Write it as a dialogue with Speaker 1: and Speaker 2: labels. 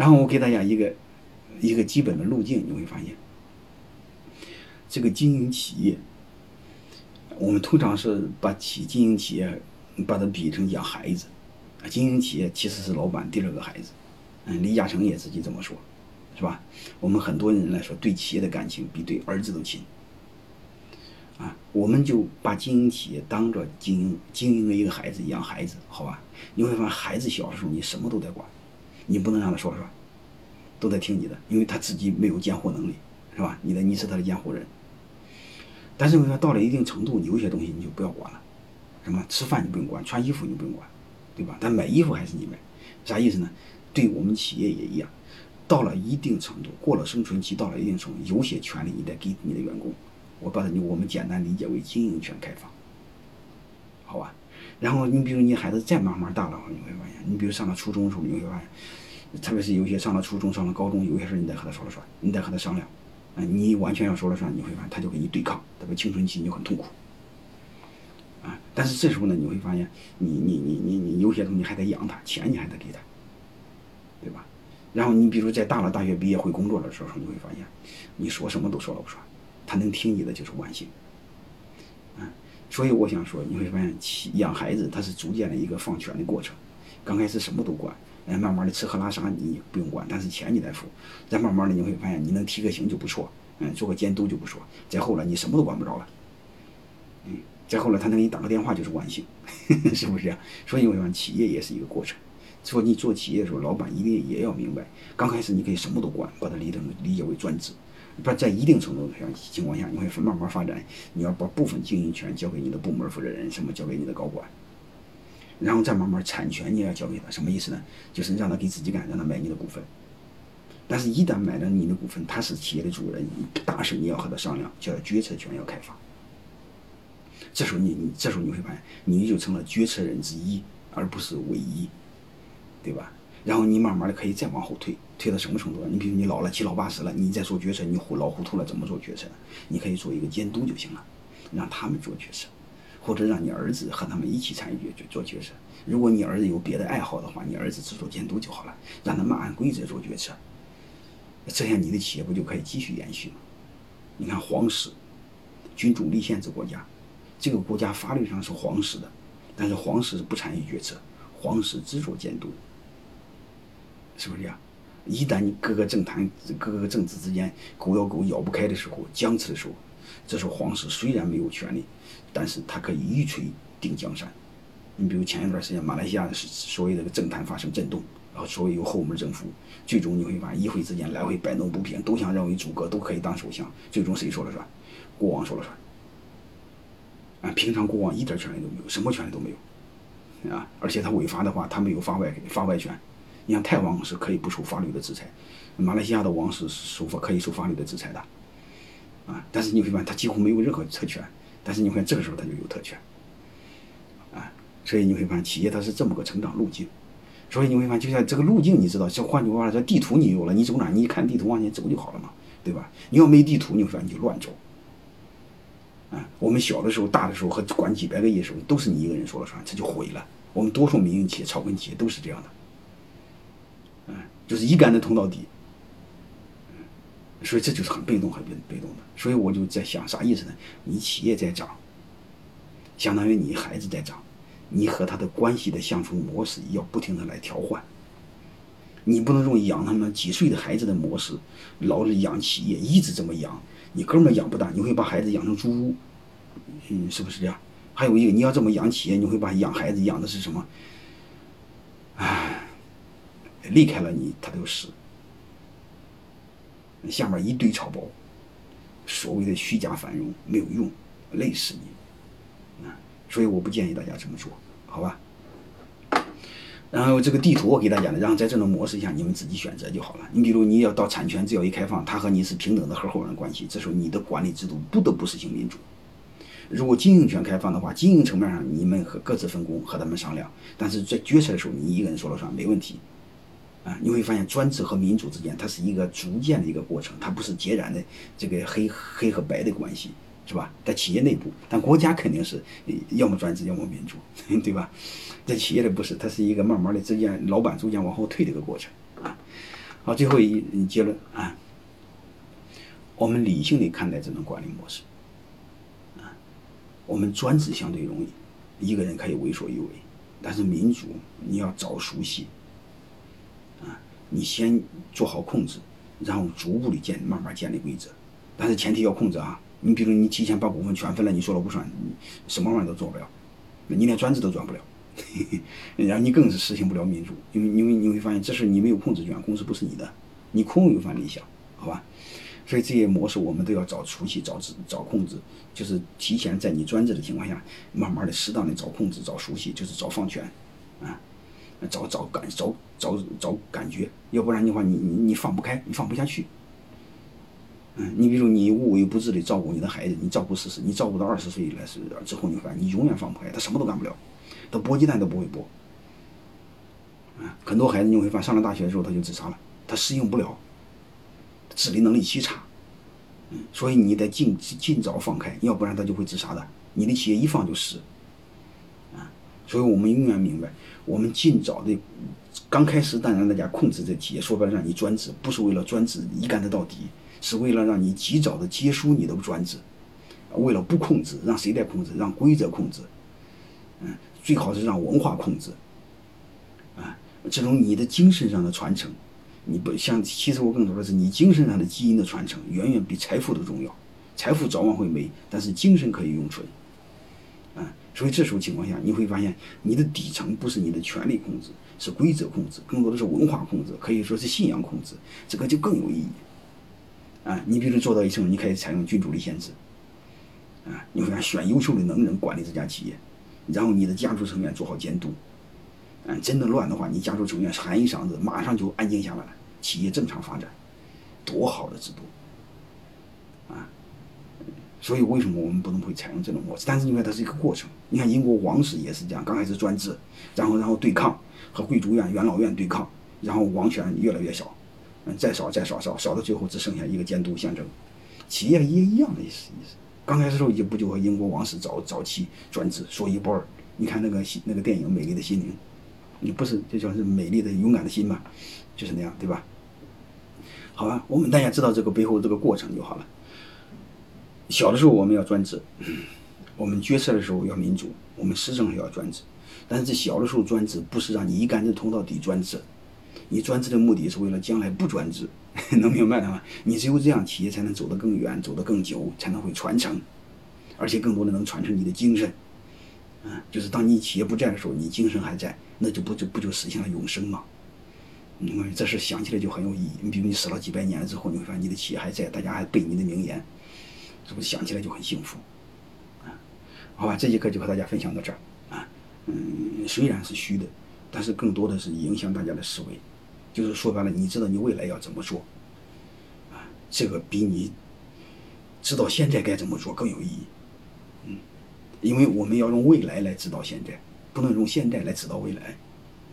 Speaker 1: 然后我给大家一个一个基本的路径，你会发现，这个经营企业，我们通常是把企经营企业把它比成养孩子，啊经营企业其实是老板第二个孩子。嗯，李嘉诚也自己这么说，是吧？我们很多人来说，对企业的感情比对儿子都亲。啊，我们就把经营企业当着经营经营的一个孩子养孩子，好吧？你会发现，孩子小的时候你什么都得管，你不能让他说说，都得听你的，因为他自己没有监护能力，是吧？你的你是他的监护人。但是你说到了一定程度，有些东西你就不要管了，什么吃饭你不用管，穿衣服你不用管，对吧？但买衣服还是你买，啥意思呢？对我们企业也一样，到了一定程度，过了生存期，到了一定程度，有些权利你得给你的员工。我把你我们简单理解为经营权开放，好吧？然后你比如你孩子再慢慢大了，你会发现，你比如上了初中的时候，你会发现，特别是有些上了初中、上了高中，有些事你得和他说了算，你得和他商量。啊，你完全要说了算，你会发现他就跟你对抗，特别青春期你就很痛苦。啊，但是这时候呢，你会发现，你你你你你有些东西还得养他，钱你还得给他。对吧？然后你比如在大了大学毕业会工作的时候，你会发现，你说什么都说了不算，他能听你的就是万幸。所以我想说，你会发现，养孩子他是逐渐的一个放权的过程。刚开始什么都管，哎，慢慢的吃喝拉撒你不用管，但是钱你得付。再慢慢的你会发现，你能提个醒就不错，嗯，做个监督就不错。再后来你什么都管不着了，嗯，再后来他能给你打个电话就是万幸，是不是这样？所以我想，企业也是一个过程。说你做企业的时候，老板一定也要明白，刚开始你可以什么都管，把它理成理解为专职，不在一定程度上情况下，你会慢慢发展，你要把部分经营权交给你的部门负责人，什么交给你的高管，然后再慢慢产权你也要交给他，什么意思呢？就是让他给自己干，让他买你的股份。但是，一旦买了你的股份，他是企业的主人，大事你要和他商量，叫决策权要开放。这时候你你这时候你会发现，你就成了决策人之一，而不是唯一。对吧？然后你慢慢的可以再往后退，退到什么程度？你比如你老了七老八十了，你再做决策，你糊老糊涂了，怎么做决策？你可以做一个监督就行了，让他们做决策，或者让你儿子和他们一起参与决做决策。如果你儿子有别的爱好的话，你儿子只做监督就好了，让他们按规则做决策。这样你的企业不就可以继续延续吗？你看皇室，君主立宪制国家，这个国家法律上是皇室的，但是皇室不参与决策，皇室只做监督。是不是这样？一旦你各个政坛、各个政治之间狗咬狗咬不开的时候、僵持的时候，这时候皇室虽然没有权利，但是他可以一锤定江山。你比如前一段时间马来西亚是所谓这个政坛发生震动，然后所谓有后门政府，最终你会发现议会之间来回摆弄不平，都想认为主格都可以当首相，最终谁说了算？国王说了算。啊，平常国王一点权利都没有，什么权利都没有，啊，而且他违法的话，他没有发外发外权。你像泰王是可以不受法律的制裁，马来西亚的王是受法可以受法律的制裁的，啊，但是你会发现他几乎没有任何特权，但是你会发现这个时候他就有特权，啊，所以你会发现企业它是这么个成长路径，所以你会发现就像这个路径，你知道，像换句话说，这地图你有了，你走哪你一看地图往前走就好了嘛，对吧？你要没地图，你会发现你就乱走，啊，我们小的时候、大的时候和管几百个亿的时候，都是你一个人说了算，这就毁了。我们多数民营企业、草根企业都是这样的。就是一竿子捅到底，所以这就是很被动、很被被动的。所以我就在想，啥意思呢？你企业在涨，相当于你孩子在涨，你和他的关系的相处模式要不停的来调换。你不能用养他们几岁的孩子的模式，老是养企业，一直这么养，你根本养不大，你会把孩子养成猪，嗯，是不是这样？还有一个，你要这么养企业，你会把养孩子养的是什么？唉。离开了你，他就死。下面一堆草包，所谓的虚假繁荣没有用，累死你。啊，所以我不建议大家这么做，好吧？然后这个地图我给大家了，然后在这种模式下，你们自己选择就好了。你比如你要到产权只要一开放，他和你是平等的合伙人关系，这时候你的管理制度不得不实行民主。如果经营权开放的话，经营层面上你们和各自分工，和他们商量，但是在决策的时候你一个人说了算，没问题。啊，你会发现专制和民主之间，它是一个逐渐的一个过程，它不是截然的这个黑黑和白的关系，是吧？在企业内部，但国家肯定是要么专制，要么民主，对吧？在企业里不是，它是一个慢慢的之间，老板逐渐往后退的一个过程啊。好，最后一结论啊，我们理性的看待这种管理模式，啊，我们专制相对容易，一个人可以为所欲为，但是民主你要早熟悉，你先做好控制，然后逐步的建慢慢建立规则，但是前提要控制啊，你比如你提前把股份全分了，你说了不算，什么玩意都做不了，你连专制都转不了。然后你更是实行不了民主，因为因为你会发现这事你没有控制权，公司不是你的，你空有一番理想，好吧？所以这些模式我们都要找出气、找制、找控制，就是提前在你专制的情况下，慢慢的、适当的找控制、找熟悉，就是找放权，啊，找找感、找找找感觉，要不然的话，你你你放不开，你放不下去。嗯，你比如你无微不至的照顾你的孩子，你照顾四十，你照顾到二十岁来是之后，你发现你永远放不开，他什么都干不了。他剥鸡蛋都不会剥，啊，很多孩子你会发现上了大学的时候他就自杀了，他适应不了，自理能力极差，嗯，所以你得尽尽早放开，要不然他就会自杀的。你的企业一放就死，所以我们永远明白，我们尽早的，刚开始当然大家控制这企业，说白了让你专制，不是为了专制一干的到底，是为了让你及早的结束你的专制，为了不控制，让谁来控制？让规则控制，嗯。最好是让文化控制，啊，这种你的精神上的传承，你不像，其实我更多的是你精神上的基因的传承，远远比财富都重要。财富早晚会没，但是精神可以永存，所以这种情况下，你会发现你的底层不是你的权力控制，是规则控制，更多的是文化控制，可以说是信仰控制，这个就更有意义。啊，你比如做到一层，你可以采用君主立宪制，啊，你会选优秀的能人管理这家企业。然后你的家族成员做好监督，啊，真的乱的话，你家族成员喊一嗓子，马上就安静下来了，企业正常发展，多好的制度，啊，所以为什么我们不能会采用这种模式？但是因为它是一个过程，你看英国王室也是这样，刚开始专制，然后然后对抗和贵族院、元老院对抗，然后王权越来越少，嗯，再少再少少少到最后只剩下一个监督象征，企业也一样的意思意思。刚开始时候也不就和英国王室早早期专制说一不二，你看那个那个电影《美丽的心灵》，你不是就叫是美丽的勇敢的心嘛，就是那样对吧？好吧，我们大家知道这个背后这个过程就好了。小的时候我们要专制，我们决策的时候要民主，我们施政要专制，但是小的时候专制不是让你一竿子捅到底专制，你专制的目的是为了将来不专制。能明白了吗？你只有这样，企业才能走得更远，走得更久，才能会传承，而且更多的能传承你的精神。嗯，就是当你企业不在的时候，你精神还在，那就不就不就实现了永生吗？嗯，这事想起来就很有意义。你比如你死了几百年之后，你会发现你的企业还在，大家还背你的名言，是不是想起来就很幸福？啊，好吧，这节课就和大家分享到这儿啊。嗯，虽然是虚的，但是更多的是影响大家的思维。就是说白了，你知道你未来要怎么做，啊，这个比你知道现在该怎么做更有意义，嗯，因为我们要用未来来指导现在，不能用现在来指导未来。